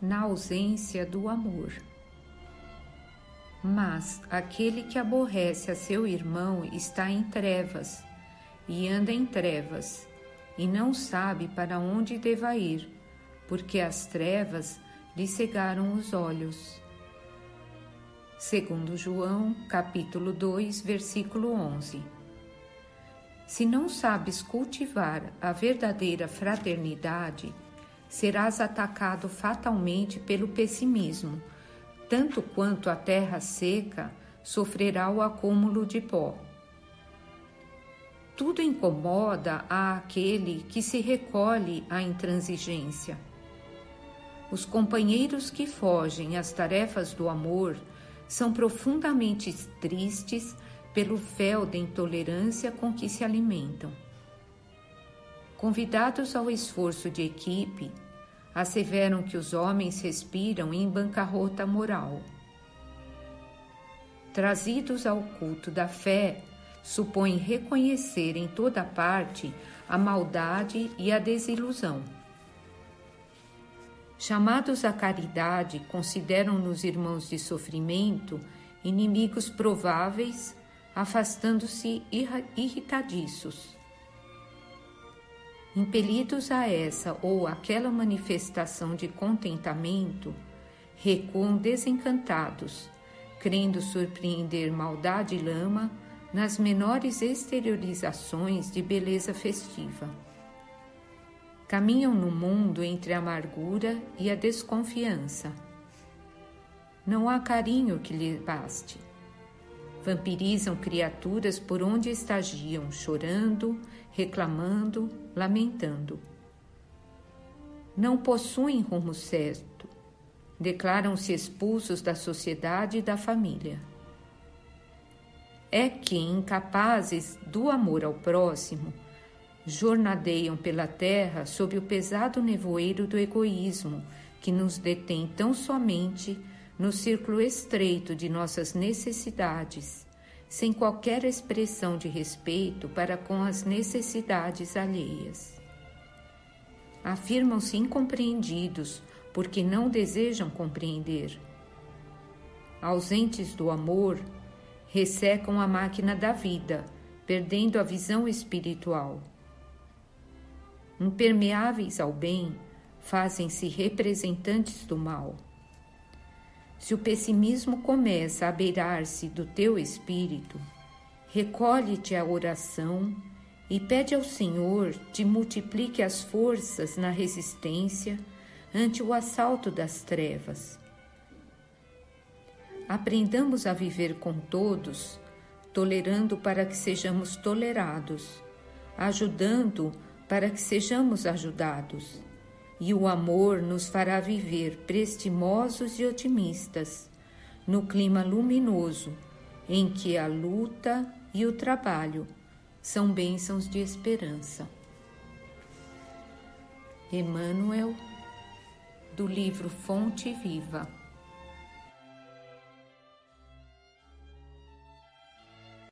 na ausência do amor. Mas aquele que aborrece a seu irmão está em trevas, e anda em trevas, e não sabe para onde deva ir, porque as trevas lhe cegaram os olhos. Segundo João, capítulo 2, versículo 11. Se não sabes cultivar a verdadeira fraternidade, serás atacado fatalmente pelo pessimismo tanto quanto a terra seca sofrerá o acúmulo de pó. Tudo incomoda a aquele que se recolhe à intransigência. Os companheiros que fogem às tarefas do amor são profundamente tristes pelo fel da intolerância com que se alimentam. Convidados ao esforço de equipe, asseveram que os homens respiram em bancarrota moral. Trazidos ao culto da fé, supõem reconhecer em toda parte a maldade e a desilusão. Chamados à caridade, consideram-nos irmãos de sofrimento, inimigos prováveis, afastando-se irritadiços. Impelidos a essa ou aquela manifestação de contentamento, recuam desencantados, crendo surpreender maldade e lama nas menores exteriorizações de beleza festiva. Caminham no mundo entre a amargura e a desconfiança. Não há carinho que lhe baste. Vampirizam criaturas por onde estagiam, chorando, reclamando, lamentando. Não possuem rumo certo, declaram-se expulsos da sociedade e da família. É que, incapazes do amor ao próximo, jornadeiam pela terra sob o pesado nevoeiro do egoísmo que nos detém tão somente no círculo estreito de nossas necessidades sem qualquer expressão de respeito para com as necessidades alheias. Afirmam-se incompreendidos porque não desejam compreender. Ausentes do amor, ressecam a máquina da vida, perdendo a visão espiritual. Impermeáveis ao bem, fazem-se representantes do mal se o pessimismo começa a beirar-se do teu espírito, recolhe-te à oração e pede ao Senhor te multiplique as forças na resistência ante o assalto das trevas. Aprendamos a viver com todos, tolerando para que sejamos tolerados, ajudando para que sejamos ajudados e o amor nos fará viver prestimosos e otimistas, no clima luminoso em que a luta e o trabalho são bênçãos de esperança. Emmanuel, do livro Fonte Viva.